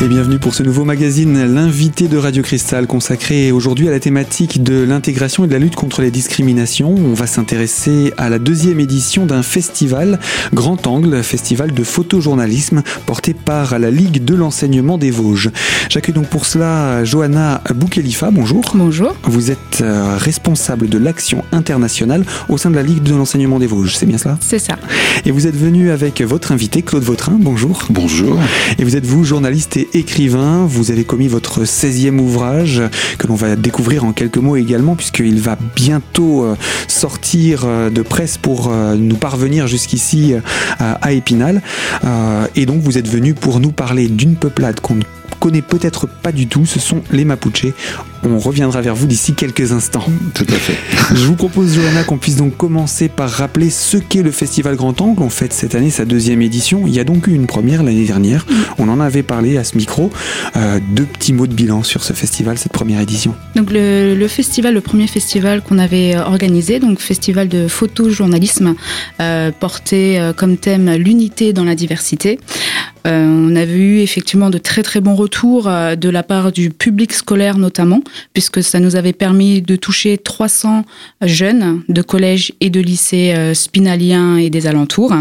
Et bienvenue pour ce nouveau magazine, l'invité de Radio Cristal, consacré aujourd'hui à la thématique de l'intégration et de la lutte contre les discriminations. On va s'intéresser à la deuxième édition d'un festival, Grand Angle, festival de photojournalisme, porté par la Ligue de l'enseignement des Vosges. J'accueille donc pour cela Johanna Boukhelifa, bonjour. Bonjour. Vous êtes euh, responsable de l'action internationale au sein de la Ligue de l'enseignement des Vosges, c'est bien cela? C'est ça. Et vous êtes venu avec votre invité, Claude Vautrin, bonjour. Bonjour. Et vous êtes vous, journaliste et écrivain. Vous avez commis votre 16e ouvrage que l'on va découvrir en quelques mots également puisqu'il va bientôt euh, sortir euh, de presse pour euh, nous parvenir jusqu'ici à Épinal. Et donc vous êtes venu pour nous parler d'une peuplade qu'on ne connaît peut-être pas du tout, ce sont les Mapuches. On reviendra vers vous d'ici quelques instants. Tout à fait. Je vous propose, Johanna, qu'on puisse donc commencer par rappeler ce qu'est le Festival Grand Angle. On fête cette année sa deuxième édition. Il y a donc eu une première l'année dernière. On en avait parlé à ce micro. Euh, deux petits mots de bilan sur ce festival, cette première édition. Donc le, festival, le premier festival qu'on avait euh, organisé, donc festival de photojournalisme, euh, porté euh, comme thème l'unité dans la diversité. on avait eu effectivement de très très bons retours de la part du public scolaire notamment puisque ça nous avait permis de toucher 300 jeunes de collèges et de lycées euh, spinaliens et des alentours.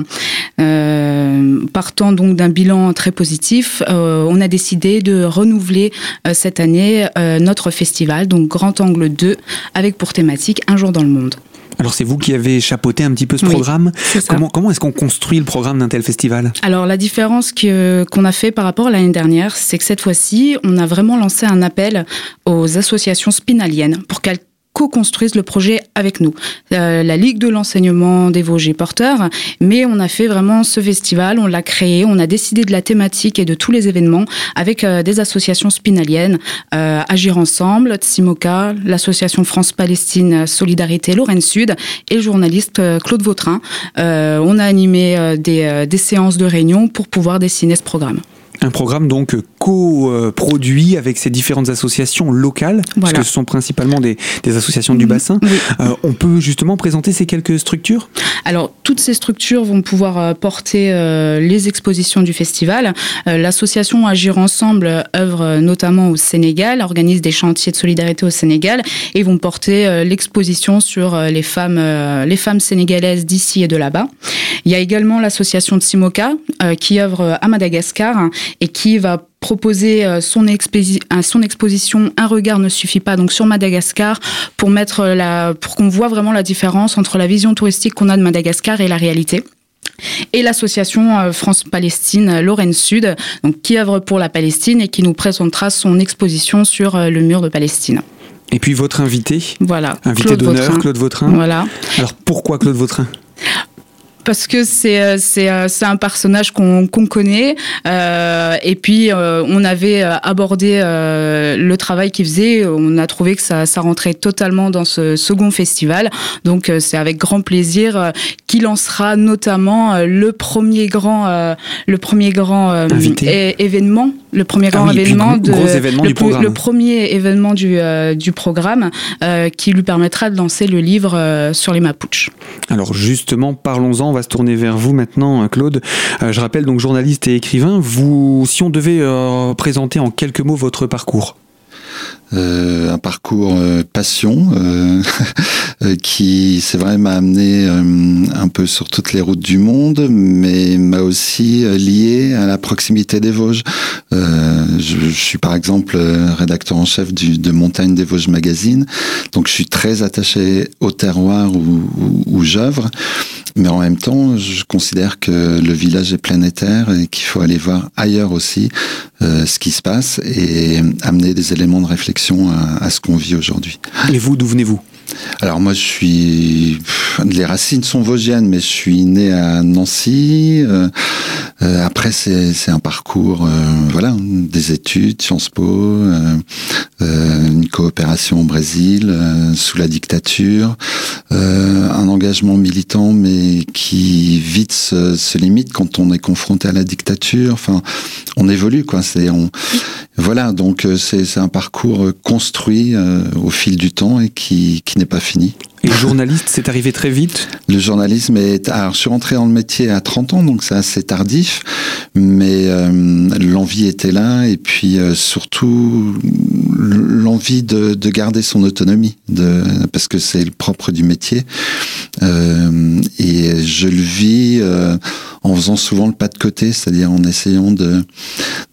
Euh, partant donc d'un bilan très positif, euh, on a décidé de renouveler cette année notre festival, donc Grand Angle 2, avec pour thématique Un jour dans le monde. Alors c'est vous qui avez chapeauté un petit peu ce programme. Comment, comment est-ce qu'on construit le programme d'un tel festival? Alors la différence qu'on a fait par rapport à l'année dernière, c'est que cette fois-ci, on a vraiment lancé un appel aux associations spinaliennes pour qu'elles co-construisent le projet avec nous. Euh, la Ligue de l'enseignement des Vosges porteurs, mais on a fait vraiment ce festival, on l'a créé, on a décidé de la thématique et de tous les événements avec euh, des associations spinaliennes, euh, Agir Ensemble, Tsimoka, l'association France-Palestine Solidarité Lorraine Sud et le journaliste Claude Vautrin. on a animé des, des séances de réunion pour pouvoir dessiner ce programme. Un programme donc co-produit avec ces différentes associations locales, parce que ce sont principalement des, associations du bassin. Euh, on peut justement présenter ces quelques structures? Alors, toutes ces structures vont pouvoir euh, porter euh, les expositions du festival. L'association Agir Ensemble œuvre notamment au Sénégal, organise des chantiers de solidarité au Sénégal et vont porter l'exposition sur les femmes, les femmes sénégalaises d'ici et de là-bas. Il y a également l'association de Simoka qui œuvre à Madagascar et qui va proposer euh, son, son exposition Un regard ne suffit pas donc sur Madagascar pour mettre la pour qu'on voit vraiment la différence entre la vision touristique qu'on a de Madagascar et la réalité et l'association euh, France-Palestine Lorraine Sud, donc qui œuvre pour la Palestine et qui nous présentera son exposition sur euh, le mur de Palestine. Et puis votre invité, voilà, invité d'honneur, Claude Vautrin. Voilà. Alors pourquoi Claude Vautrin? Parce que c'est euh, c'est euh, c'est un personnage qu'on connaît euh, et puis euh, on avait abordé le travail qu'il faisait. On a trouvé que ça ça rentrait totalement dans ce second festival. Donc c'est avec grand plaisir qu'il lancera notamment le premier grand le premier grand événement le premier grand événement de le, le, premier événement du du programme qui lui permettra de lancer le livre sur les Mapuches. Alors justement parlons-en va se tourner vers vous maintenant, euh, Claude. Euh, je rappelle donc journaliste et écrivain. Vous, si on devait euh, présenter en quelques mots votre parcours. Euh, un parcours euh, passion euh, qui, c'est vrai, m'a amené un peu sur toutes les routes du monde, mais m'a aussi lié à la proximité des Vosges. Je, suis par exemple rédacteur en chef de Montagne des Vosges Magazine, donc je suis très attaché au terroir où, où, où j'œuvre, mais en même temps, je considère que le village est planétaire et qu'il faut aller voir ailleurs aussi ce qui se passe et amener des éléments de réflexion à, ce qu'on vit aujourd'hui. Et vous, d'où venez-vous? Alors moi je suis les racines sont vosgiennes mais je suis né à Nancy euh, euh, après c'est un parcours euh, voilà des études Sciences Po une coopération au Brésil sous la dictature un engagement militant mais qui vite se, se, limite quand on est confronté à la dictature. Enfin on évolue quoi c'est on voilà, donc euh, c'est un parcours euh, construit euh, au fil du temps et qui, qui n'est pas fini. Et journaliste, c'est arrivé très vite Le journalisme est... Alors, je suis rentré dans le métier à 30 ans, donc c'est assez tardif, mais euh, l'envie était là, et puis euh, surtout l'envie de, de, garder son autonomie, de, parce que c'est le propre du métier. Euh, et je le vis euh, en faisant souvent le pas de côté, c'est-à-dire en essayant de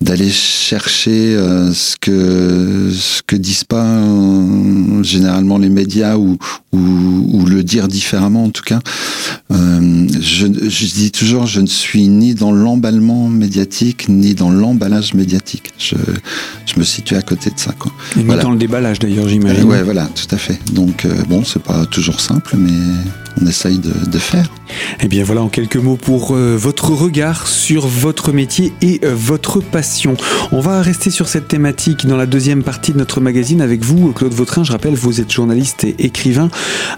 d'aller chercher euh, ce que ce que disent pas euh, généralement les médias ou, ou, ou le dire différemment en tout cas. Euh, je, je, dis toujours, je ne suis ni dans l'emballement médiatique ni dans l'emballage médiatique. Je, je me situe à côté de ça. Quoi. Et voilà. dans le déballage d'ailleurs, j'imagine. ouais, voilà, tout à fait. Donc bon, c'est pas toujours simple, mais on essaye de, faire. Eh bien voilà en quelques mots pour euh, votre regard sur votre métier et euh, votre passion. On va rester sur cette thématique dans la deuxième partie de notre magazine avec vous, Claude Vautrin. Je rappelle, vous êtes journaliste et écrivain,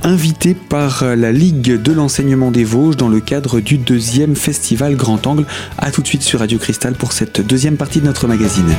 invité par euh, la Ligue de l'enseignement des Vosges dans le cadre du deuxième festival Grand Angle. A tout de suite sur Radio Cristal pour cette deuxième partie de notre magazine.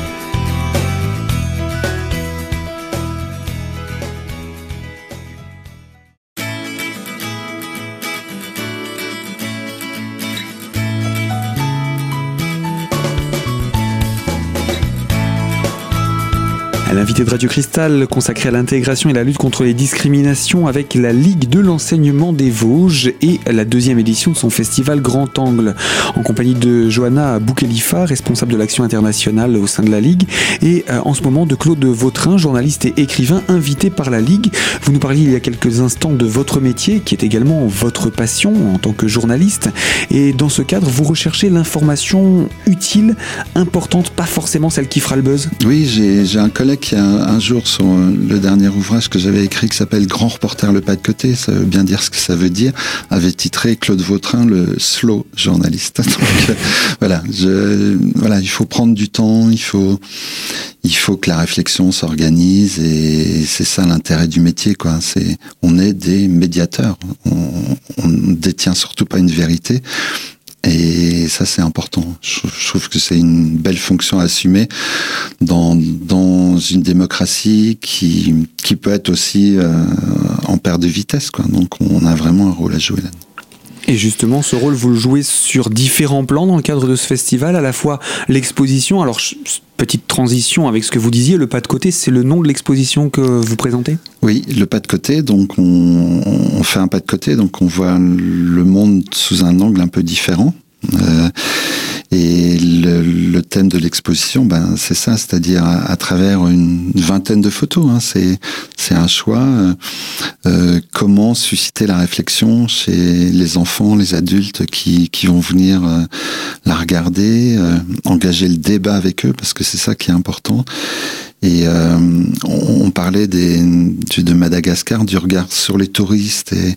L'invité de Radio Cristal consacré à l'intégration et la lutte contre les discriminations avec la Ligue de l'enseignement des Vosges et la deuxième édition de son festival Grand Angle, en compagnie de Johanna Boukhelifa, responsable de l'action internationale au sein de la Ligue, et euh, en ce moment de Claude Vautrin, journaliste et écrivain invité par la Ligue. Vous nous parliez il y a quelques instants de votre métier, qui est également votre passion en tant que journaliste, et dans ce cadre, vous recherchez l'information utile, importante, pas forcément celle qui fera le buzz. Oui, j'ai un collègue qui un jour sur le dernier ouvrage que j'avais écrit qui s'appelle Grand reporter le pas de côté, ça veut bien dire ce que ça veut dire, avait titré Claude Vautrin le slow journaliste. Donc voilà, voilà, il faut prendre du temps, il faut, il faut que la réflexion s'organise et c'est ça l'intérêt du métier, quoi. C'est, on est des médiateurs, on, on détient surtout pas une vérité. Et ça, c'est important. Je, trouve que c'est une belle fonction à assumer dans, dans une démocratie qui, qui peut être aussi euh, en perte de vitesse. Donc, on a vraiment un rôle à jouer là -dedans. Et justement, ce rôle, vous le jouez sur différents plans dans le cadre de ce festival, à la fois l'exposition, alors petite transition avec ce que vous disiez, le pas de côté, c'est le nom de l'exposition que vous présentez? Oui, le pas de côté, donc on, fait un pas de côté, donc on voit le monde sous un angle un peu différent. Euh, et le, le, thème de l'exposition, ben, c'est ça, c'est-à-dire à, travers une vingtaine de photos. Hein, c'est, c'est un choix. Euh, euh, comment susciter la réflexion chez les enfants, les adultes qui, qui vont venir euh, la regarder, euh, engager le débat avec eux, parce que c'est ça qui est important. Et euh, on, on, parlait des, de Madagascar, du regard sur les touristes et,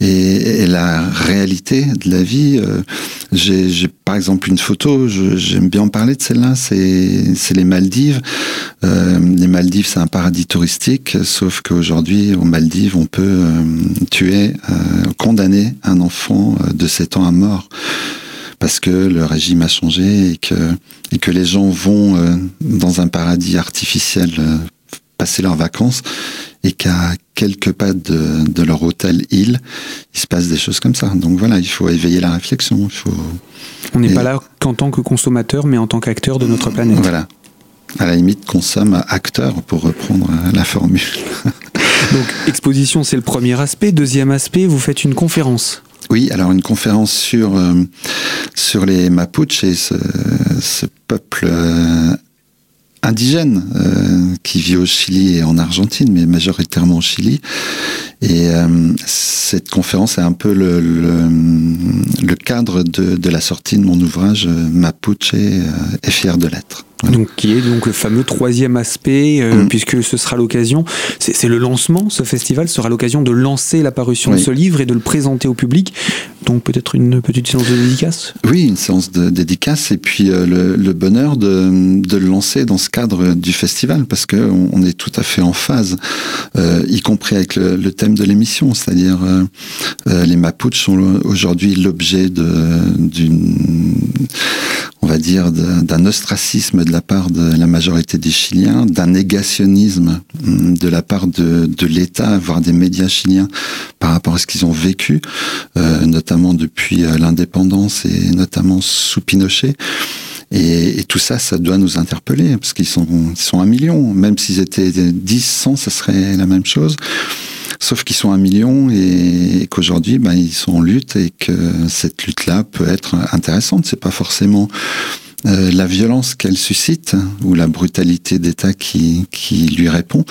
et, et la réalité de la vie. Euh, J'ai par exemple une photo, j'aime bien en parler de celle-là, c'est les Maldives. Euh, les Maldives, c'est un paradis touristique, sauf qu'aujourd'hui, aux Maldives, on peut euh, tuer, euh, condamner un enfant de 7 ans à mort parce que le régime a changé et que, et que les gens vont euh, dans un paradis artificiel euh, passer leurs vacances et qu'à quelques pas de, de, leur hôtel île, il se passe des choses comme ça. Donc voilà, il faut éveiller la réflexion. Il faut... On n'est pas là qu'en tant que consommateur, mais en tant qu'acteur de notre planète. Voilà. À la limite, consomme acteur, pour reprendre euh, la formule. Donc, exposition, c'est le premier aspect. Deuxième aspect, vous faites une conférence. Oui, alors une conférence sur euh, les Mapuches et ce, peuple euh, indigène euh, qui vit au Chili et en Argentine, mais majoritairement au Chili. Et cette conférence est un peu le cadre de, de, la sortie de mon ouvrage Mapuche est fier de l'être. Donc, qui est donc le fameux troisième aspect, euh, mmh. puisque ce sera l'occasion, c'est le lancement, ce festival sera l'occasion de lancer la parution oui. de ce livre et de le présenter au public. Donc peut-être une petite séance de dédicace Oui, une séance de dédicace et puis euh, le, le, bonheur de, de, le lancer dans ce cadre du festival, parce qu'on on est tout à fait en phase, euh, y compris avec le, le thème de l'émission, c'est-à-dire les Mapuches sont aujourd'hui l'objet d'une, on va dire, d'un ostracisme de la part de la majorité des Chiliens, d'un négationnisme hum, de la part de, de l'État, voire des médias chiliens par rapport à ce qu'ils ont vécu, euh, notamment depuis euh, l'indépendance et notamment sous Pinochet. Et, et, tout ça, ça doit nous interpeller, parce qu'ils sont, ils sont un million. Même s'ils étaient 10, 100, ça serait la même chose. Sauf qu'ils sont un million et, qu'aujourd'hui, ben, ils sont en lutte et que cette lutte-là peut être intéressante. C'est pas forcément euh, la violence qu'elle suscite ou la brutalité d'État qui, qui lui répond,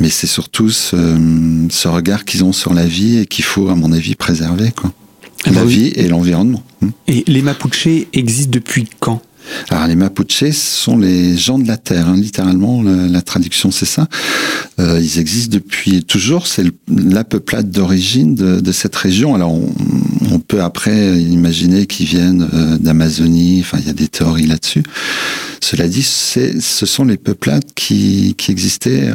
mais c'est surtout ce, ce regard qu'ils ont sur la vie et qu'il faut, à mon avis, préserver. Quoi. Ah la bah oui. vie et l'environnement. Et les Mapuches existent depuis quand? Alors les Mapuches sont les gens de la terre, hein, littéralement, la, la traduction c'est ça. Euh, ils existent depuis toujours, c'est la peuplade d'origine de, de, cette région. Alors on, on peut après imaginer qu'ils viennent euh, d'Amazonie, enfin il y a des théories là-dessus. Cela dit, ce sont les peuplades qui, qui existaient euh,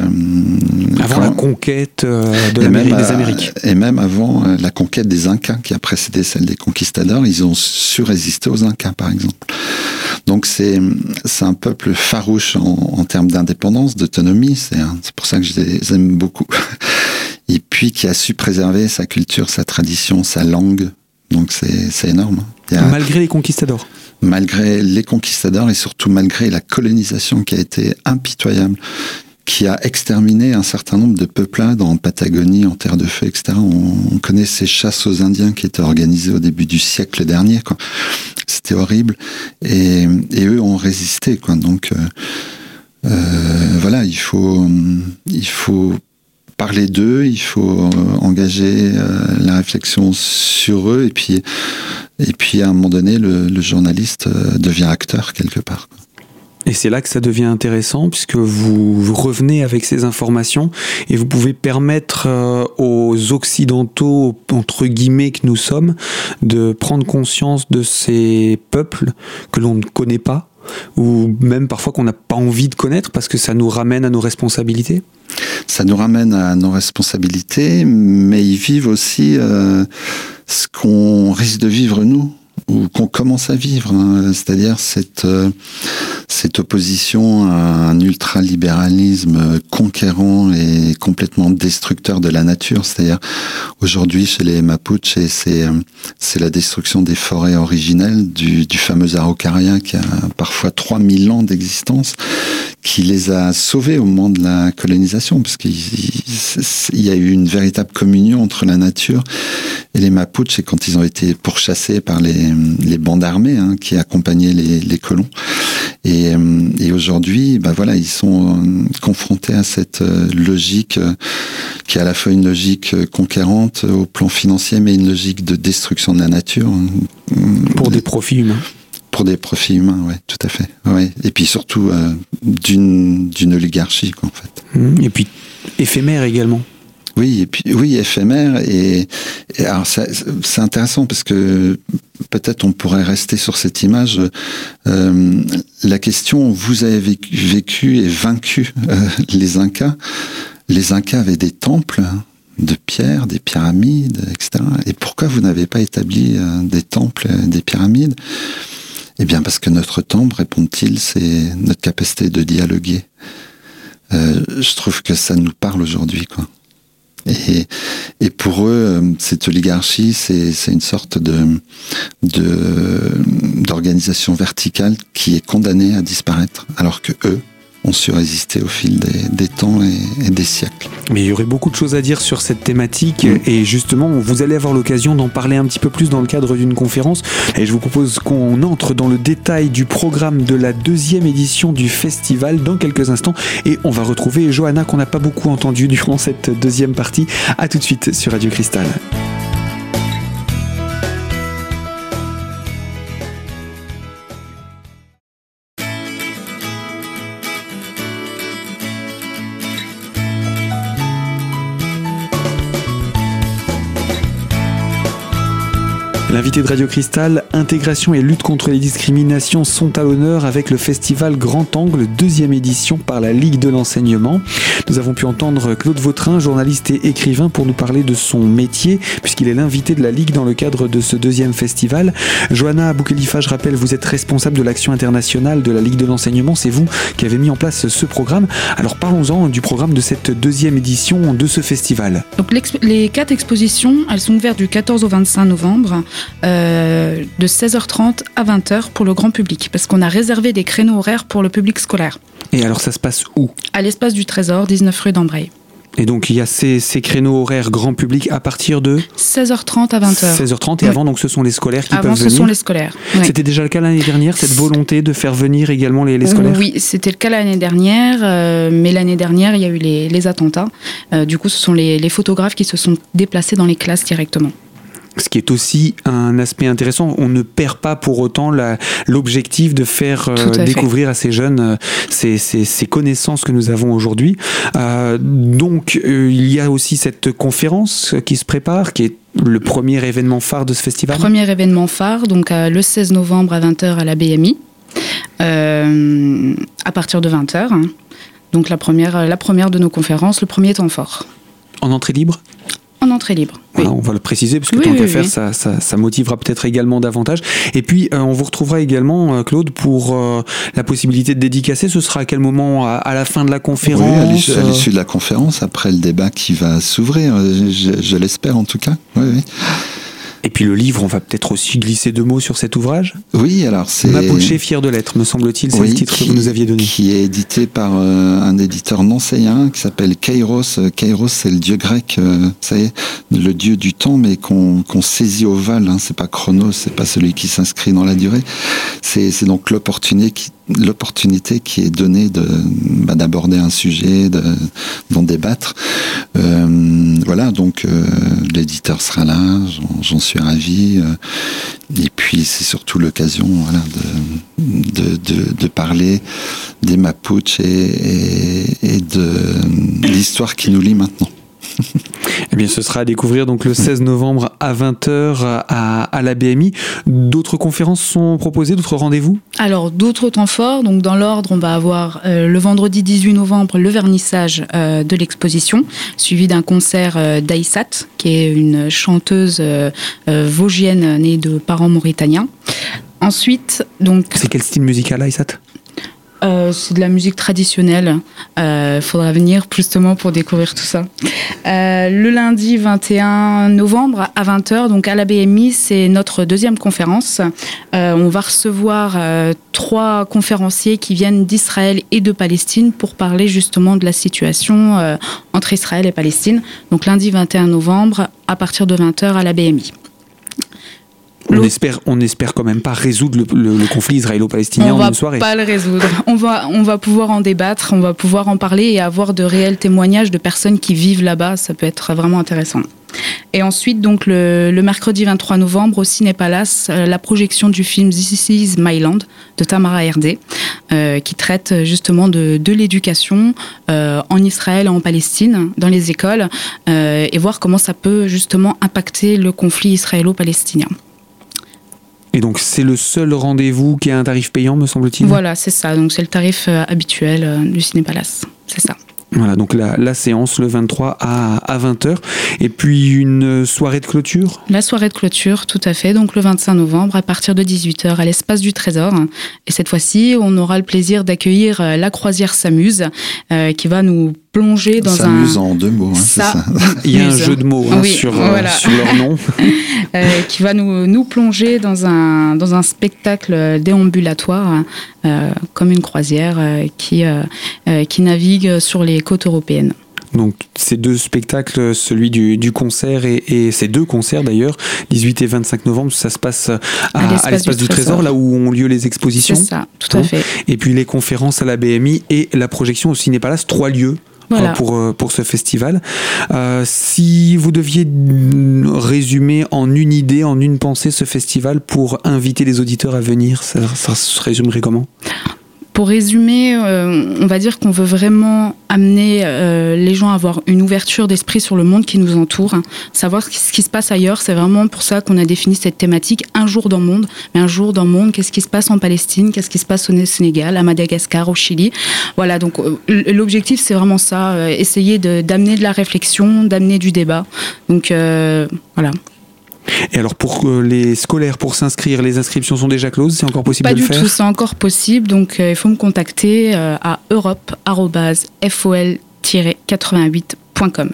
avant quand, la conquête euh, de l'Amérique des Amériques. Et même avant euh, la conquête des Incas, qui a précédé celle des conquistadors, ils ont su résister aux Incas, par exemple. Donc c'est un peuple farouche en, en termes d'indépendance, d'autonomie. C'est pour ça que je les aime beaucoup. Et puis qui a su préserver sa culture, sa tradition, sa langue. Donc c'est énorme. A, malgré les conquistadors. Malgré les conquistadors et surtout malgré la colonisation qui a été impitoyable qui a exterminé un certain nombre de peuplades en Patagonie, en Terre de Feu, etc. On, on connaît ces chasses aux Indiens qui étaient organisées au début du siècle dernier. C'était horrible. Et, eux ont résisté. Donc euh, euh, voilà, il faut, il faut parler d'eux, il faut engager euh, la réflexion sur eux. Et puis, et puis à un moment donné, le, journaliste devient acteur quelque part. Et c'est là que ça devient intéressant puisque vous revenez avec ces informations et vous pouvez permettre euh, aux occidentaux, entre guillemets, que nous sommes, de prendre conscience de ces peuples que l'on ne connaît pas ou même parfois qu'on n'a pas envie de connaître parce que ça nous ramène à nos responsabilités. Ça nous ramène à nos responsabilités, mais ils vivent aussi euh, ce qu'on risque de vivre nous ou qu'on commence à vivre, hein, c'est-à-dire cette euh, cette opposition à un ultralibéralisme conquérant et complètement destructeur de la nature, c'est-à-dire aujourd'hui chez les Mapuches, c'est c'est la destruction des forêts originelles du, du fameux araucaria qui a parfois 3000 ans d'existence, qui les a sauvés au moment de la colonisation, parce qu'il y a eu une véritable communion entre la nature et les Mapuches, et quand ils ont été pourchassés par les, les bandes armées hein, qui accompagnaient les, les colons. Et, et aujourd'hui, bah voilà, ils sont confrontés à cette logique qui est à la fois une logique conquérante au plan financier, mais une logique de destruction de la nature. Pour des profits humains pour des profits humains, ouais, tout à fait. Ouais. Et puis surtout euh, d'une d'une oligarchie, quoi, en fait. Et puis éphémère également. Oui, et puis oui, éphémère et, alors c'est intéressant parce que peut-être on pourrait rester sur cette image. Euh, la question vous avez vécu, et vaincu euh, les Incas. Les Incas avaient des temples de pierre, des pyramides, etc. Et pourquoi vous n'avez pas établi euh, des temples, des pyramides? Eh bien parce que notre temple, répond-il, c'est notre capacité de dialoguer. Je trouve que ça nous parle aujourd'hui, quoi. Et, pour eux, cette oligarchie, c'est une sorte d'organisation verticale qui est condamnée à disparaître, alors que eux, ont su résister au fil des, des temps et, et, des siècles. Mais il y aurait beaucoup de choses à dire sur cette thématique mmh. et justement vous allez avoir l'occasion d'en parler un petit peu plus dans le cadre d'une conférence et je vous propose qu'on entre dans le détail du programme de la deuxième édition du festival dans quelques instants et on va retrouver Johanna qu'on n'a pas beaucoup entendu durant cette deuxième partie. A tout de suite sur Radio Cristal. L'invité de Radio Cristal, intégration et lutte contre les discriminations sont à l'honneur avec le festival Grand Angle, deuxième édition par la Ligue de l'enseignement. Nous avons pu entendre Claude Vautrin, journaliste et écrivain, pour nous parler de son métier, puisqu'il est l'invité de la Ligue dans le cadre de ce deuxième festival. Johanna Boukhelifa, je rappelle, vous êtes responsable de l'action internationale de la Ligue de l'enseignement. C'est vous qui avez mis en place ce programme. Alors parlons-en du programme de cette deuxième édition de ce festival. Les quatre expositions, elles sont ouvertes du 14 au 25 novembre. Euh, de 16h30 à 20h pour le grand public, parce qu'on a réservé des créneaux horaires pour le public scolaire. Et alors ça se passe où? À l'espace du Trésor, 19 rue d'Ambray. Et donc il y a ces, créneaux horaires grand public à partir de 16h30 à 20h. 16h30 et avant donc ce sont les scolaires qui peuvent venir. Avant ce sont les scolaires. C'était déjà le cas l'année dernière cette volonté de faire venir également les, scolaires? Oui, c'était le cas l'année dernière, euh, mais l'année dernière il y a eu les, attentats. Euh, du coup, ce sont les photographes qui se sont déplacés dans les classes directement ce qui est aussi un aspect intéressant. On ne perd pas pour autant l'objectif de faire euh, découvrir à ces jeunes euh, ces, connaissances que nous avons aujourd'hui. Euh, donc, il y a aussi cette conférence qui se prépare, qui est le premier événement phare de ce festival Premier événement phare, donc le 16 novembre à 20h à la BMI, à partir de 20h. Hein. Donc la première, la première de nos conférences, le premier temps fort. En entrée libre? Entrée libre. on va le préciser parce que tant qu'à faire, ça, ça, motivera peut-être également davantage. Et puis, euh, on vous retrouvera également, euh, Claude, pour euh, la possibilité de dédicacer. Ce sera à quel moment? À, la fin de la conférence À l'issue de la conférence, après le débat qui va s'ouvrir, je, je l'espère en tout cas. Oui, oui. Et puis le livre, on va peut-être aussi glisser deux mots sur cet ouvrage. Oui, alors c'est Mapuche fier de l'être, me semble-t-il, c'est le titre que vous nous aviez donné. Qui est édité par euh, un éditeur nancéen qui s'appelle Kairos. Kairos, c'est le dieu grec, ça y est, le dieu du temps, mais qu'on saisit au val. Hein. C'est pas Chronos, c'est pas celui qui s'inscrit dans la durée. C'est donc l'opportunité qui l'opportunité qui est donnée de bah, d'aborder un sujet, d'en débattre. Euh, voilà, donc euh, l'éditeur sera là, j'en suis ravi. Euh, et puis c'est surtout l'occasion de, parler des Mapuches et, et de l'histoire qui nous lie maintenant. eh bien, ce sera à découvrir donc le 16 novembre à 20h à, à la BMI. D'autres conférences sont proposées, d'autres rendez-vous? Alors, d'autres temps forts. Donc, dans l'ordre, on va avoir euh, le vendredi 18 novembre le vernissage euh, de l'exposition, suivi d'un concert euh, d'Aïsat, qui est une chanteuse vosgienne née de parents mauritaniens. Ensuite, donc. C'est quel style musical, Aïsat? Euh, c'est de la musique traditionnelle. Il euh, faudra venir justement pour découvrir tout ça. Euh, le lundi 21 novembre à 20h, donc à la BMI, c'est notre deuxième conférence. on va recevoir trois conférenciers qui viennent d'Israël et de Palestine pour parler justement de la situation entre Israël et Palestine. Donc lundi 21 novembre à partir de 20h à la BMI. On espère, on espère quand même pas résoudre le, conflit israélo-palestinien en une soirée. On va pas le résoudre. On va, on va pouvoir en débattre, on va pouvoir en parler et avoir de réels témoignages de personnes qui vivent là-bas. Ça peut être vraiment intéressant. Et ensuite, donc le, mercredi 23 novembre au Ciné Palace, euh, la projection du film This Is My Land de Tamara Herdé, euh, qui traite justement de, l'éducation euh, en Israël et en Palestine, dans les écoles, et voir comment ça peut justement impacter le conflit israélo-palestinien. Et donc c'est le seul rendez-vous qui a un tarif payant, me semble-t-il Voilà, c'est ça. Donc c'est le tarif euh, habituel euh, du Ciné Palace. C'est ça. Voilà, donc la, séance le 23 à, à 20h. Et puis une soirée de clôture? La soirée de clôture, tout à fait. Donc le 25 novembre à partir de 18h à l'espace du Trésor. Et cette fois-ci, on aura le plaisir d'accueillir euh, la croisière S'amuse qui va nous plonger dans un. en deux mots, hein, ça, ça. Il y a un jeu de mots hein, sur, euh, sur, leur nom. euh, qui va nous, nous plonger dans un, dans un spectacle déambulatoire, euh, comme une croisière euh, qui, qui navigue sur les côtes européennes. Donc ces deux spectacles, celui du, du concert et, et, ces deux concerts d'ailleurs, 18 et 25 novembre, ça se passe à, l'espace du, trésor, là où ont lieu les expositions. C'est ça, tout à hein. fait. Et puis les conférences à la BMI et la projection au Ciné Palace, trois lieux pour, euh, pour ce festival. Euh, si vous deviez résumer en une idée, en une pensée ce festival pour inviter les auditeurs à venir, ça, ça se résumerait comment? Pour résumer, on va dire qu'on veut vraiment amener les gens à avoir une ouverture d'esprit sur le monde qui nous entoure, hein. savoir ce qui se passe ailleurs. C'est vraiment pour ça qu'on a défini cette thématique un jour dans le monde, mais un jour dans le monde, qu'est-ce qui se passe en Palestine, qu'est-ce qui se passe au Sénégal, à Madagascar, au Chili? Voilà, donc l'objectif c'est vraiment ça, essayer d'amener de, la réflexion, d'amener du débat. Donc voilà. Et alors pour euh, les scolaires, pour s'inscrire, les inscriptions sont déjà closes, c'est encore possible de le faire Pas du tout, c'est encore possible, donc euh, il faut me contacter euh, à europe-fol-88.com.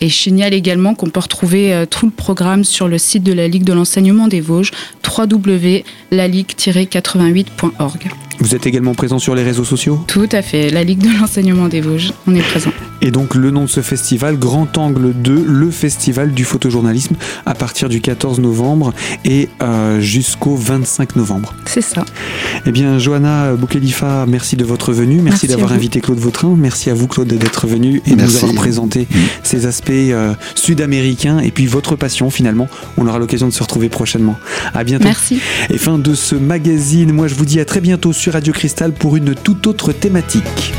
Et je signale également qu'on peut retrouver tout le programme sur le site de la Ligue de l'enseignement des Vosges, www.laligue-88.org. Vous êtes également présent sur les réseaux sociaux Tout à fait, la Ligue de l'enseignement des Vosges, on est présent. Et donc le nom de ce festival, Grand Angle 2, le festival du photojournalisme, à partir du 14 novembre et euh, jusqu'au 25 novembre. C'est ça. Eh bien, Johanna Boukhelifa, merci de votre venue, merci, d'avoir invité Claude Vautrin, merci à vous Claude d'être venu et de nous avoir présenté mm. ces aspects euh, sud-américains et puis votre passion finalement. On aura l'occasion de se retrouver prochainement. À bientôt. Merci. Et fin de ce magazine, moi je vous dis à très bientôt Radio Cristal pour une toute autre thématique.